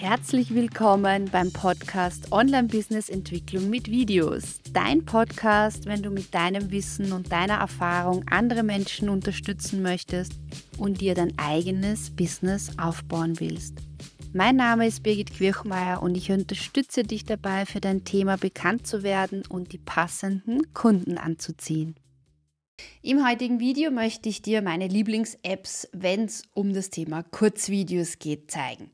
Herzlich willkommen beim Podcast Online Business Entwicklung mit Videos. Dein Podcast, wenn du mit deinem Wissen und deiner Erfahrung andere Menschen unterstützen möchtest und dir dein eigenes Business aufbauen willst. Mein Name ist Birgit Quirchmeier und ich unterstütze dich dabei, für dein Thema bekannt zu werden und die passenden Kunden anzuziehen. Im heutigen Video möchte ich dir meine Lieblings-Apps, wenn es um das Thema Kurzvideos geht, zeigen.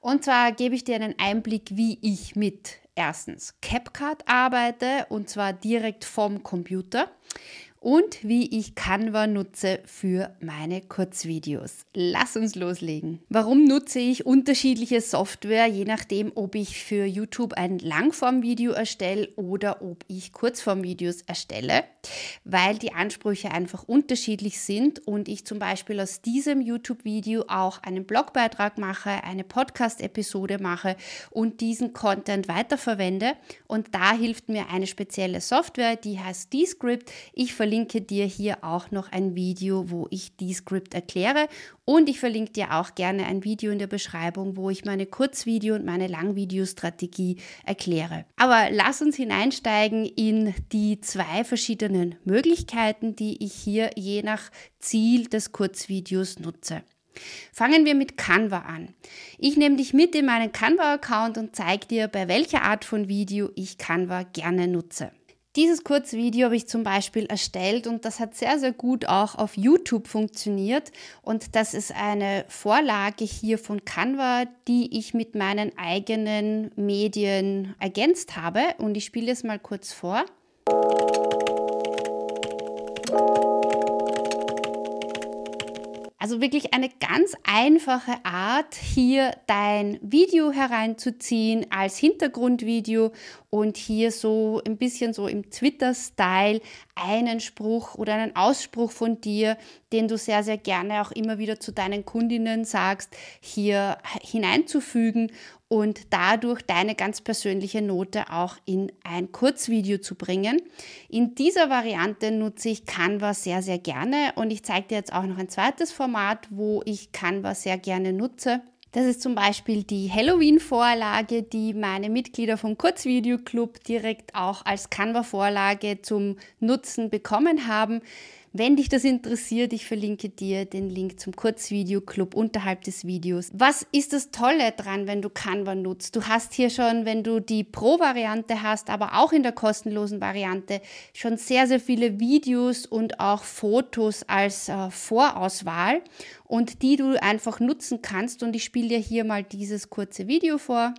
Und zwar gebe ich dir einen Einblick, wie ich mit erstens CapCut arbeite und zwar direkt vom Computer und wie ich Canva nutze für meine Kurzvideos. Lass uns loslegen. Warum nutze ich unterschiedliche Software, je nachdem, ob ich für YouTube ein Langformvideo erstelle oder ob ich Kurzformvideos erstelle? Weil die Ansprüche einfach unterschiedlich sind und ich zum Beispiel aus diesem YouTube-Video auch einen Blogbeitrag mache, eine Podcast-Episode mache und diesen Content weiterverwende. Und da hilft mir eine spezielle Software, die heißt Descript. Ich verlinke verlinke dir hier auch noch ein Video, wo ich die Script erkläre und ich verlinke dir auch gerne ein Video in der Beschreibung, wo ich meine Kurzvideo- und meine Langvideostrategie erkläre. Aber lass uns hineinsteigen in die zwei verschiedenen Möglichkeiten, die ich hier je nach Ziel des Kurzvideos nutze. Fangen wir mit Canva an. Ich nehme dich mit in meinen Canva-Account und zeige dir, bei welcher Art von Video ich Canva gerne nutze. Dieses Kurzvideo habe ich zum Beispiel erstellt und das hat sehr, sehr gut auch auf YouTube funktioniert. Und das ist eine Vorlage hier von Canva, die ich mit meinen eigenen Medien ergänzt habe. Und ich spiele es mal kurz vor. Also wirklich eine ganz einfache Art, hier dein Video hereinzuziehen als Hintergrundvideo und hier so ein bisschen so im Twitter-Style einen Spruch oder einen Ausspruch von dir, den du sehr, sehr gerne auch immer wieder zu deinen Kundinnen sagst, hier hineinzufügen und dadurch deine ganz persönliche Note auch in ein Kurzvideo zu bringen. In dieser Variante nutze ich Canva sehr, sehr gerne und ich zeige dir jetzt auch noch ein zweites Format, wo ich Canva sehr gerne nutze. Das ist zum Beispiel die Halloween-Vorlage, die meine Mitglieder vom Kurzvideo-Club direkt auch als Canva-Vorlage zum Nutzen bekommen haben. Wenn dich das interessiert, ich verlinke dir den Link zum Kurzvideo-Club unterhalb des Videos. Was ist das Tolle dran, wenn du Canva nutzt? Du hast hier schon, wenn du die Pro-Variante hast, aber auch in der kostenlosen Variante, schon sehr, sehr viele Videos und auch Fotos als äh, Vorauswahl und die du einfach nutzen kannst. Und ich spiele dir hier mal dieses kurze Video vor.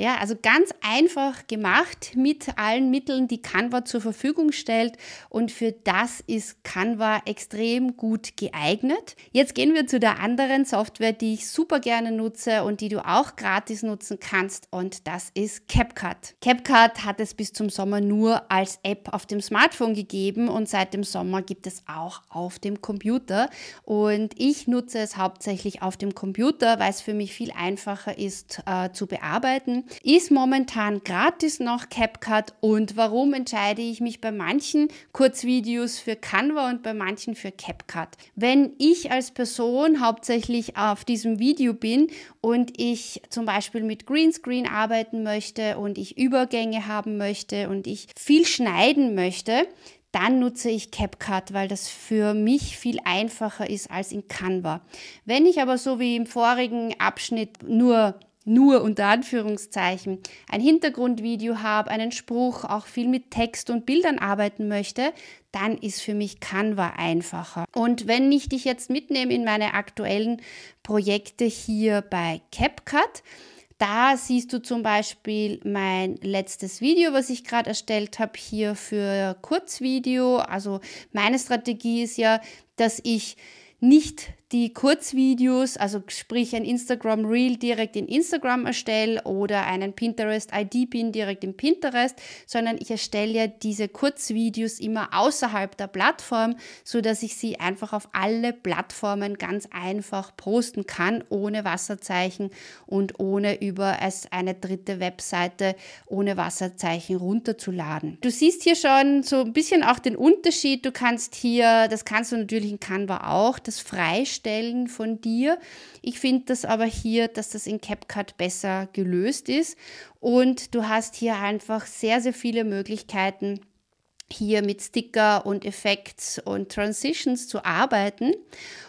Ja, also ganz einfach gemacht mit allen Mitteln, die Canva zur Verfügung stellt. Und für das ist Canva extrem gut geeignet. Jetzt gehen wir zu der anderen Software, die ich super gerne nutze und die du auch gratis nutzen kannst. Und das ist CapCut. CapCut hat es bis zum Sommer nur als App auf dem Smartphone gegeben und seit dem Sommer gibt es auch auf dem Computer. Und ich nutze es hauptsächlich auf dem Computer, weil es für mich viel einfacher ist äh, zu bearbeiten ist momentan gratis noch CapCut und warum entscheide ich mich bei manchen Kurzvideos für Canva und bei manchen für CapCut? Wenn ich als Person hauptsächlich auf diesem Video bin und ich zum Beispiel mit Greenscreen arbeiten möchte und ich Übergänge haben möchte und ich viel schneiden möchte, dann nutze ich CapCut, weil das für mich viel einfacher ist als in Canva. Wenn ich aber so wie im vorigen Abschnitt nur nur unter Anführungszeichen ein Hintergrundvideo habe, einen Spruch, auch viel mit Text und Bildern arbeiten möchte, dann ist für mich Canva einfacher. Und wenn ich dich jetzt mitnehme in meine aktuellen Projekte hier bei CapCut, da siehst du zum Beispiel mein letztes Video, was ich gerade erstellt habe, hier für Kurzvideo. Also meine Strategie ist ja, dass ich nicht die Kurzvideos, also sprich ein Instagram Reel direkt in Instagram erstelle oder einen Pinterest ID-Pin direkt in Pinterest, sondern ich erstelle ja diese Kurzvideos immer außerhalb der Plattform, so dass ich sie einfach auf alle Plattformen ganz einfach posten kann, ohne Wasserzeichen und ohne über eine dritte Webseite ohne Wasserzeichen runterzuladen. Du siehst hier schon so ein bisschen auch den Unterschied. Du kannst hier, das kannst du natürlich in Canva auch, das freistellen Stellen von dir. Ich finde das aber hier, dass das in CapCut besser gelöst ist und du hast hier einfach sehr, sehr viele Möglichkeiten, hier mit Sticker und Effekts und Transitions zu arbeiten.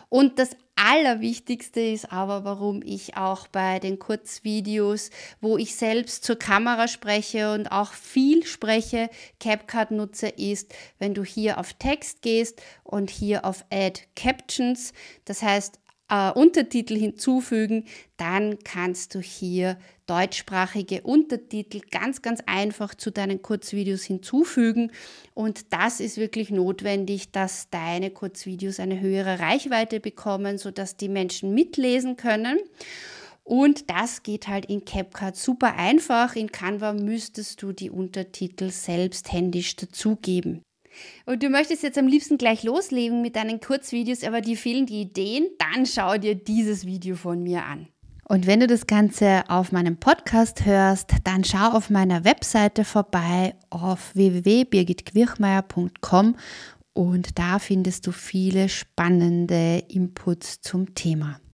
Und das Allerwichtigste ist aber, warum ich auch bei den Kurzvideos, wo ich selbst zur Kamera spreche und auch viel spreche, CapCut nutze, ist, wenn du hier auf Text gehst und hier auf Add Captions, das heißt äh, Untertitel hinzufügen, dann kannst du hier deutschsprachige Untertitel ganz, ganz einfach zu deinen Kurzvideos hinzufügen. Und das ist wirklich notwendig, dass deine Kurzvideos eine höhere Reichweite bekommen, sodass die Menschen mitlesen können. Und das geht halt in CapCut super einfach. In Canva müsstest du die Untertitel selbst händisch dazugeben. Und du möchtest jetzt am liebsten gleich loslegen mit deinen Kurzvideos, aber dir fehlen die Ideen, dann schau dir dieses Video von mir an. Und wenn du das Ganze auf meinem Podcast hörst, dann schau auf meiner Webseite vorbei auf www.birgitquirchmeier.com und da findest du viele spannende Inputs zum Thema.